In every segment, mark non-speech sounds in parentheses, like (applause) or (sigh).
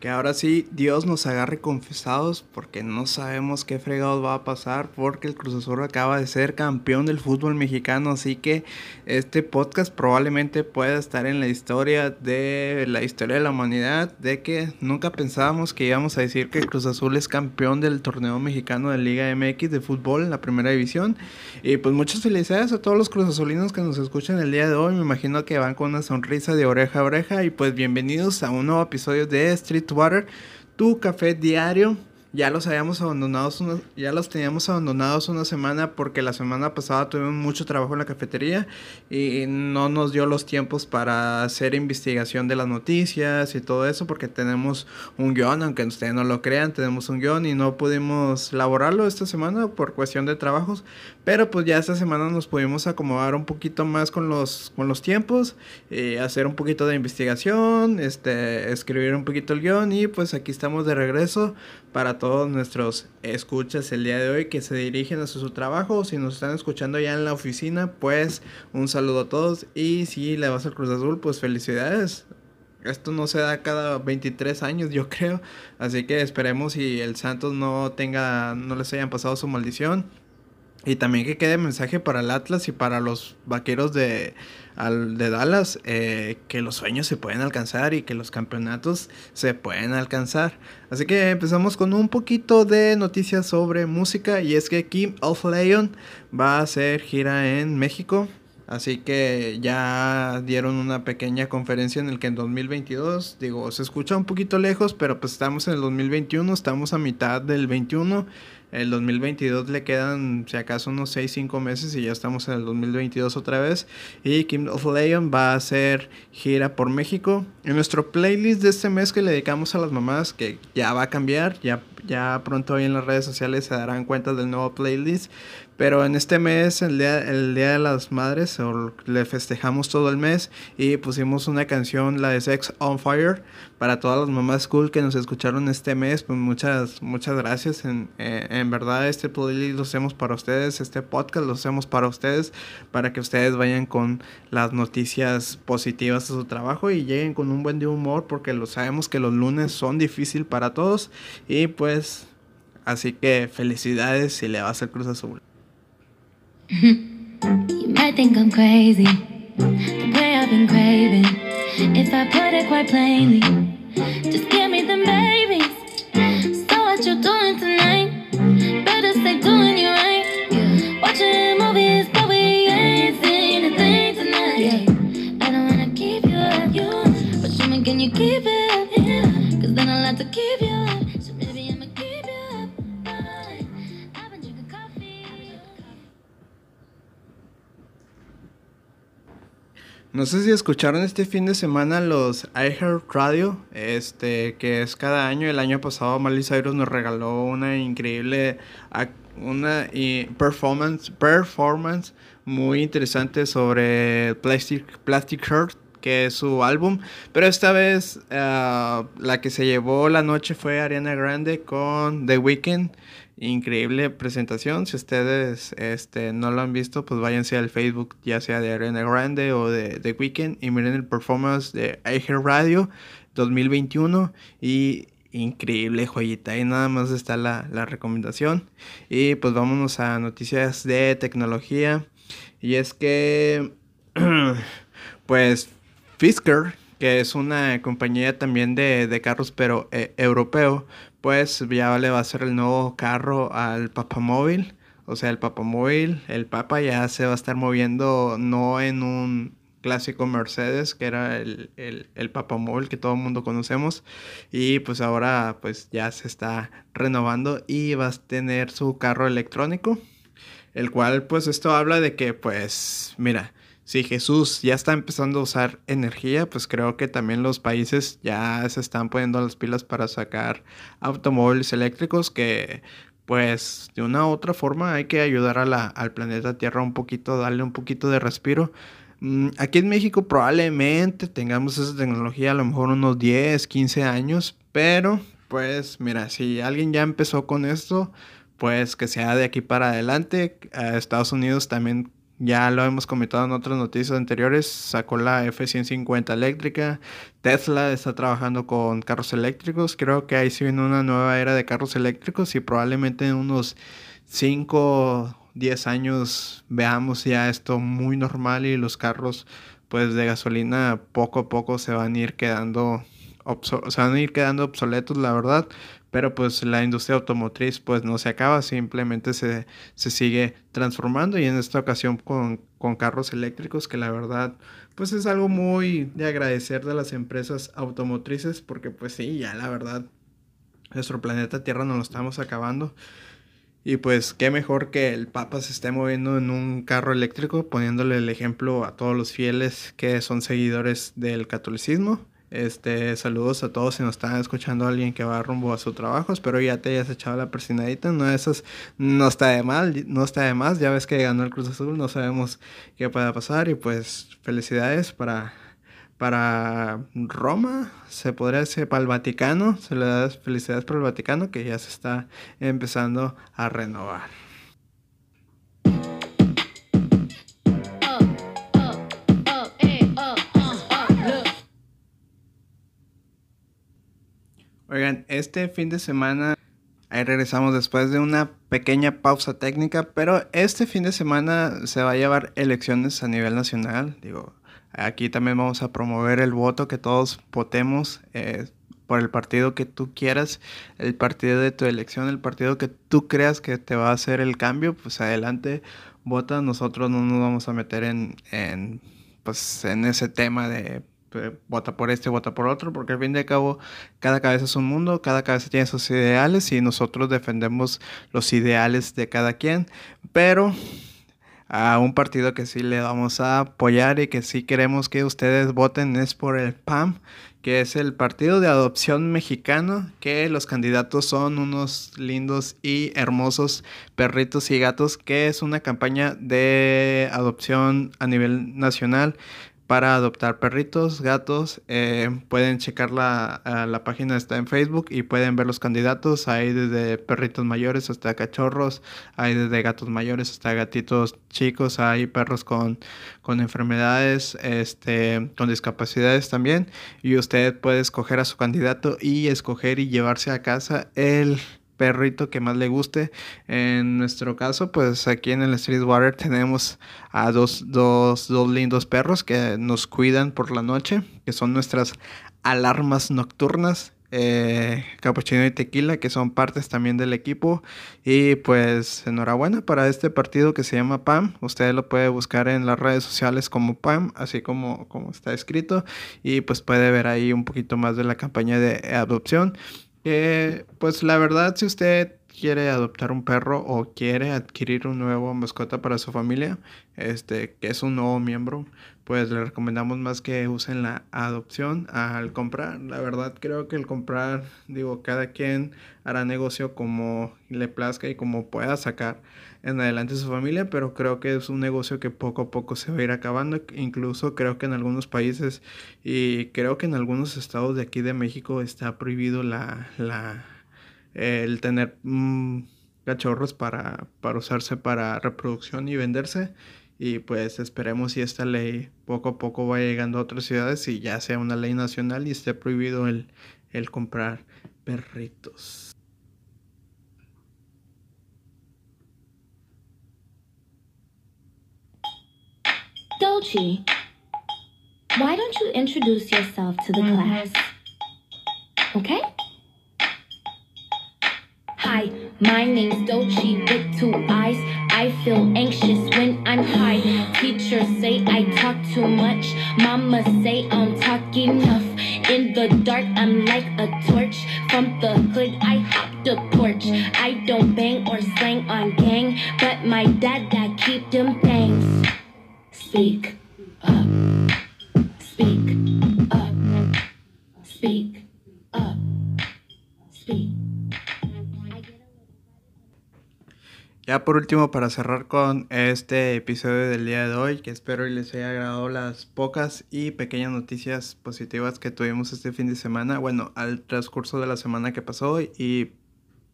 que ahora sí Dios nos agarre confesados porque no sabemos qué fregados va a pasar porque el Cruz Azul acaba de ser campeón del fútbol mexicano, así que este podcast probablemente pueda estar en la historia de la historia de la humanidad, de que nunca pensábamos que íbamos a decir que el Cruz Azul es campeón del torneo mexicano de Liga MX de fútbol la primera división. Y pues muchas felicidades a todos los Cruz Azulinos que nos escuchan el día de hoy, me imagino que van con una sonrisa de oreja a oreja y pues bienvenidos a un nuevo episodio de Street Water, tu café diario ya los habíamos abandonados, ya los teníamos abandonados una semana porque la semana pasada tuvimos mucho trabajo en la cafetería y no nos dio los tiempos para hacer investigación de las noticias y todo eso porque tenemos un guion, aunque ustedes no lo crean, tenemos un guion y no pudimos elaborarlo esta semana por cuestión de trabajos, pero pues ya esta semana nos pudimos acomodar un poquito más con los, con los tiempos, y hacer un poquito de investigación, este, escribir un poquito el guion y pues aquí estamos de regreso para todos nuestros escuchas el día de hoy que se dirigen a su, trabajo o si nos están escuchando ya en la oficina, pues un saludo a todos y si le vas al Cruz Azul, pues felicidades. Esto no se da cada 23 años, (laughs) yo creo. Así que esperemos si el Santos no tenga, no les hayan pasado su maldición. Y también que quede mensaje para el Atlas y para los vaqueros de, de Dallas, eh, que los sueños se pueden alcanzar y que los campeonatos se pueden alcanzar. Así que empezamos con un poquito de noticias sobre música y es que Kim of Leon va a hacer gira en México. Así que ya dieron una pequeña conferencia en el que en 2022, digo, se escucha un poquito lejos, pero pues estamos en el 2021, estamos a mitad del 21 el 2022 le quedan, si acaso, unos 6-5 meses y ya estamos en el 2022 otra vez. Y Kim of Leon va a hacer gira por México. En nuestro playlist de este mes que le dedicamos a las mamás, que ya va a cambiar, ya, ya pronto hoy en las redes sociales se darán cuenta del nuevo playlist. Pero en este mes, el día, el día de las Madres, le festejamos todo el mes y pusimos una canción, la de Sex on Fire, para todas las mamás cool que nos escucharon este mes. Pues muchas, muchas gracias. En, eh, en verdad, este playlist lo hacemos para ustedes, este podcast lo hacemos para ustedes, para que ustedes vayan con las noticias positivas de su trabajo y lleguen con un buen humor, porque lo sabemos que los lunes son difíciles para todos. Y pues, así que felicidades si le vas al Cruz Azul. You might think I'm crazy, the way I've been craving. If I put it quite plainly, just give me the babies. No sé si escucharon este fin de semana los iHeart Radio, este, que es cada año. El año pasado Miley Cyrus nos regaló una increíble una performance, performance muy interesante sobre Plastic, Plastic Heart, que es su álbum. Pero esta vez ah, la que se llevó la noche fue Ariana Grande con The Weeknd increíble presentación. Si ustedes este, no lo han visto, pues váyanse al Facebook, ya sea de Arena Grande o de The Weekend, y miren el performance de iHeart Radio 2021. Y increíble joyita. Ahí nada más está la, la recomendación. Y pues vámonos a noticias de tecnología. Y es que, (clears throat) pues, Fisker, que es una compañía también de, de carros, pero eh, europeo, pues ya le va a hacer el nuevo carro al papamóvil. O sea, el papamóvil, el papa ya se va a estar moviendo no en un clásico Mercedes, que era el, el, el papamóvil que todo el mundo conocemos. Y pues ahora pues ya se está renovando y va a tener su carro electrónico. El cual pues esto habla de que pues mira, si Jesús ya está empezando a usar energía, pues creo que también los países ya se están poniendo las pilas para sacar automóviles eléctricos que pues de una u otra forma hay que ayudar a la, al planeta Tierra un poquito, darle un poquito de respiro. Mm, aquí en México probablemente tengamos esa tecnología a lo mejor unos 10, 15 años, pero pues mira, si alguien ya empezó con esto, pues que sea de aquí para adelante. Estados Unidos también ya lo hemos comentado en otras noticias anteriores, sacó la F-150 eléctrica. Tesla está trabajando con carros eléctricos. Creo que ahí sí viene una nueva era de carros eléctricos y probablemente en unos 5, 10 años veamos ya esto muy normal y los carros pues de gasolina poco a poco se van a ir quedando se van a ir quedando obsoletos, la verdad, pero pues la industria automotriz pues no se acaba, simplemente se, sigue transformando y en esta ocasión con, con, carros eléctricos que la verdad pues es algo muy de agradecer de las empresas automotrices porque pues sí, ya la verdad nuestro planeta Tierra nos lo estamos acabando. Y pues qué mejor que el Papa se esté moviendo en un carro eléctrico, poniéndole el ejemplo a todos los fieles que son seguidores del catolicismo. Este, saludos a todos si nos están escuchando alguien que va rumbo a su trabajo. Espero ya te hayas echado la persinadita. No, esas no está de mal, no está de más. Ya ves que ganó el Cruz Azul, no sabemos qué pueda pasar. Y pues felicidades para, para Roma, se podría decir para el Vaticano. Se le da felicidades para el Vaticano que ya se está empezando a renovar. Oigan, este fin de semana, ahí regresamos después de una pequeña pausa técnica, pero este fin de semana se va a llevar elecciones a nivel nacional. Digo, aquí también vamos a promover el voto, que todos votemos eh, por el partido que tú quieras, el partido de tu elección, el partido que tú creas que te va a hacer el cambio, pues adelante, vota. Nosotros no nos vamos a meter en, en pues, en ese tema de eh, vota por este, vota por otro, porque al fin y al cabo cada cabeza es un mundo, cada cabeza tiene sus ideales y nosotros defendemos los ideales de cada quien, pero a un partido que sí le vamos a apoyar y que sí queremos que ustedes voten es por el PAM, que es el Partido de Adopción Mexicano, que los candidatos son unos lindos y hermosos perritos y gatos, que es una campaña de adopción a nivel nacional para adoptar perritos, gatos. Eh, pueden checar la, la, página, está en Facebook y pueden ver los candidatos. Hay desde perritos mayores hasta cachorros, hay desde gatos mayores hasta gatitos chicos, hay perros con, con enfermedades, este, con discapacidades también. Y usted puede escoger a su candidato y escoger y llevarse a casa el perrito que más le guste. En nuestro caso, pues aquí en el Streetwater tenemos a dos, dos, dos lindos perros que nos cuidan por la noche, que son nuestras alarmas nocturnas. Eh, capuchino y tequila que son partes también del equipo y pues enhorabuena para este partido que se llama PAM usted lo puede buscar en las redes sociales como PAM así como, como está escrito y pues puede ver ahí un poquito más de la campaña de adopción eh, pues la verdad, si usted quiere adoptar un perro o quiere adquirir un nuevo mascota para su familia, este, que es un nuevo miembro, pues le recomendamos más que usen la adopción al comprar. La verdad creo que el comprar, digo, cada quien hará negocio como le plazca y como pueda sacar en adelante su familia, pero creo que es un negocio que poco a poco se va a ir acabando. Incluso creo que en algunos países y creo que en algunos estados de aquí de México está prohibido la, la el tener mm, cachorros para, para usarse para reproducción y venderse. Y pues esperemos si esta ley poco a poco vaya llegando a otras ciudades y ya sea una ley nacional y esté prohibido el, el comprar perritos. Dolce, why don't you introduce yourself to the mm-hmm. class? Okay? Hi, my name's Dolce with two eyes. I feel anxious when I'm high. Teachers say I talk too much. Mama say I'm talking enough. In the dark, I'm like a torch. From the hood, I hop the porch. I don't bang or slang on gang, but my dad that keep them things. Speak up. Speak up. Speak up. Speak. Ya por último, para cerrar con este episodio del día de hoy, que espero y les haya agradado las pocas y pequeñas noticias positivas que tuvimos este fin de semana, bueno, al transcurso de la semana que pasó y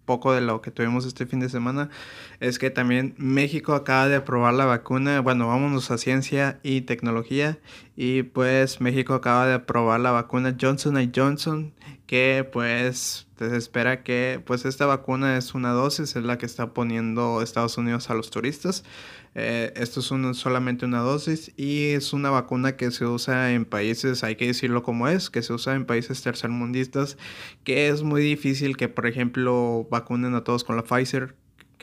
poco de lo que tuvimos este fin de semana es que también México acaba de aprobar la vacuna. Bueno, vámonos a ciencia y tecnología. Y pues México acaba de aprobar la vacuna Johnson Johnson. Que pues se espera que pues esta vacuna es una dosis, es la que está poniendo Estados Unidos a los turistas. Eh, esto es solamente una dosis y es una vacuna que se usa en países, hay que decirlo como es, que se usa en países tercermundistas, que es muy difícil que, por ejemplo, vacunen a todos con la Pfizer,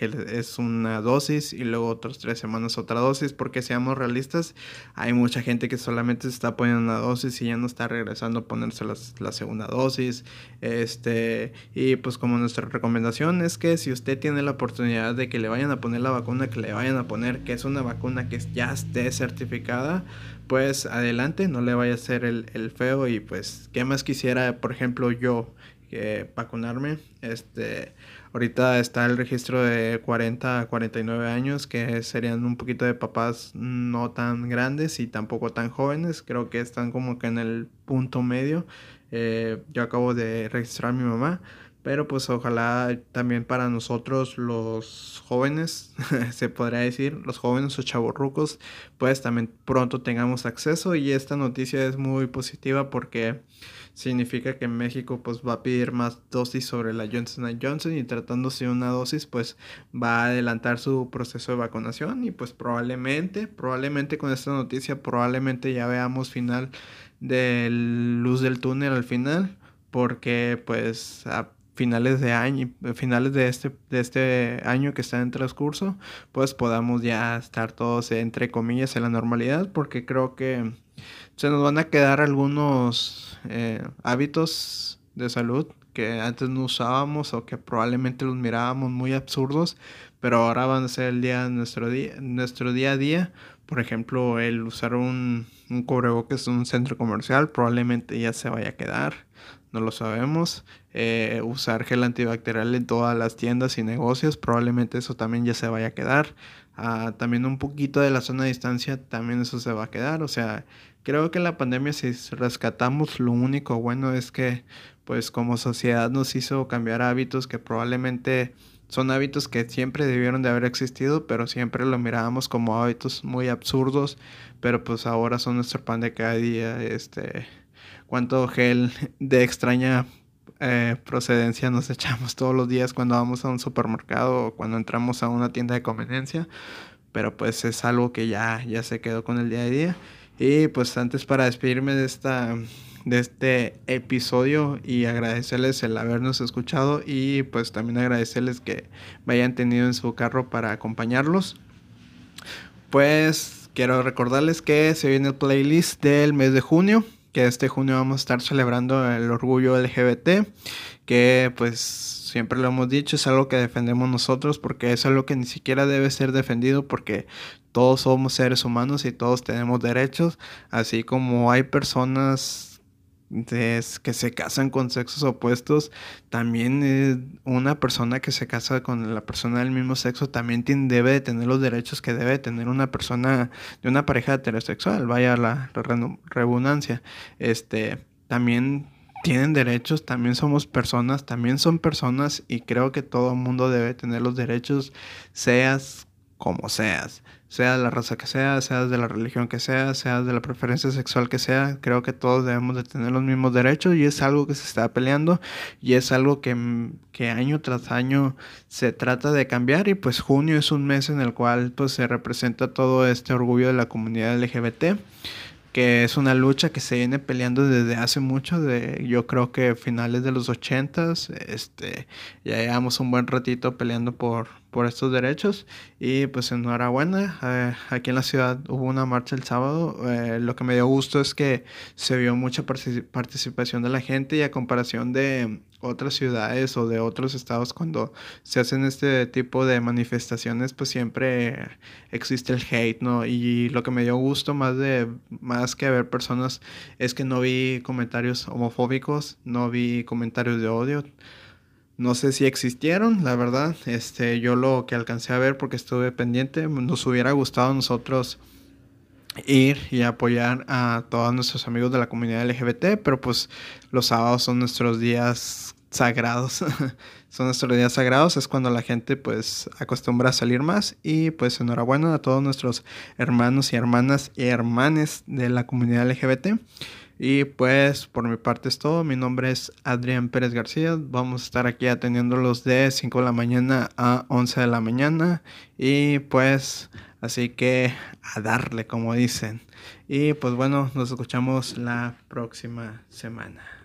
es una dosis y luego otras tres semanas otra dosis, porque seamos realistas, hay mucha gente que solamente se está poniendo una dosis y ya no está regresando a ponerse la segunda dosis. Este, y pues como nuestra recomendación es que si usted tiene la oportunidad de que le vayan a poner la vacuna, que le vayan a poner, que es una vacuna que ya esté certificada, pues adelante, no le vaya a hacer el, el feo y pues, ¿qué más quisiera, por ejemplo, yo? Que vacunarme. Este, ahorita está el registro de 40 a 49 años, que serían un poquito de papás no tan grandes y tampoco tan jóvenes. Creo que están como que en el punto medio. Eh, yo acabo de registrar a mi mamá. Pero pues ojalá también para nosotros los jóvenes, (laughs) se podría decir, los jóvenes o chavorrucos, pues también pronto tengamos acceso. Y esta noticia es muy positiva porque significa que México pues va a pedir más dosis sobre la Johnson Johnson y tratándose de una dosis pues va a adelantar su proceso de vacunación. Y pues probablemente, probablemente con esta noticia probablemente ya veamos final de luz del túnel al final porque pues a finales de año, finales de este, de este año que está en transcurso, pues podamos ya estar todos entre comillas en la normalidad, porque creo que se nos van a quedar algunos eh, hábitos de salud que antes no usábamos o que probablemente los mirábamos muy absurdos, pero ahora van a ser el día nuestro día, nuestro día a día. Por ejemplo, el usar un, un cubrebocas en un centro comercial probablemente ya se vaya a quedar, no lo sabemos. Eh, usar gel antibacterial en todas las tiendas y negocios, probablemente eso también ya se vaya a quedar. Ah, también un poquito de la zona de distancia, también eso se va a quedar. O sea, creo que la pandemia, si rescatamos, lo único bueno es que, pues como sociedad nos hizo cambiar hábitos que probablemente son hábitos que siempre debieron de haber existido, pero siempre lo mirábamos como hábitos muy absurdos, pero pues ahora son nuestro pan de cada día. Este, cuánto gel de extraña eh, procedencia nos echamos todos los días cuando vamos a un supermercado o cuando entramos a una tienda de conveniencia, pero pues es algo que ya, ya se quedó con el día a día. Y pues antes para despedirme de esta de este episodio y agradecerles el habernos escuchado y pues también agradecerles que me hayan tenido en su carro para acompañarlos. Pues quiero recordarles que se viene el playlist del mes de junio que este junio vamos a estar celebrando el orgullo LGBT, que pues siempre lo hemos dicho, es algo que defendemos nosotros porque es algo que ni siquiera debe ser defendido porque todos somos seres humanos y todos tenemos derechos, así como hay personas que se casan con sexos opuestos, también una persona que se casa con la persona del mismo sexo también debe de tener los derechos que debe tener una persona de una pareja heterosexual, vaya la, la redundancia. Este, también tienen derechos, también somos personas, también son personas y creo que todo mundo debe tener los derechos, seas como seas. Sea de la raza que sea, sea de la religión que sea, sea de la preferencia sexual que sea, creo que todos debemos de tener los mismos derechos y es algo que se está peleando y es algo que, que año tras año se trata de cambiar y pues junio es un mes en el cual pues se representa todo este orgullo de la comunidad LGBT que es una lucha que se viene peleando desde hace mucho, de yo creo que finales de los ochentas, este, ya llevamos un buen ratito peleando por, por estos derechos. Y pues enhorabuena, eh, aquí en la ciudad hubo una marcha el sábado, eh, lo que me dio gusto es que se vio mucha participación de la gente y a comparación de otras ciudades o de otros estados cuando se hacen este tipo de manifestaciones pues siempre existe el hate no y lo que me dio gusto más de más que ver personas es que no vi comentarios homofóbicos no vi comentarios de odio no sé si existieron, la verdad. Este, yo lo que alcancé a ver porque estuve pendiente, nos hubiera gustado a nosotros ir y apoyar a todos nuestros amigos de la comunidad LGBT, pero pues los sábados son nuestros días sagrados. (laughs) Son nuestros días sagrados, es cuando la gente pues acostumbra a salir más y pues enhorabuena a todos nuestros hermanos y hermanas y hermanes de la comunidad LGBT. Y pues por mi parte es todo. Mi nombre es Adrián Pérez García. Vamos a estar aquí atendiéndolos de 5 de la mañana a 11 de la mañana. Y pues así que a darle como dicen. Y pues bueno, nos escuchamos la próxima semana.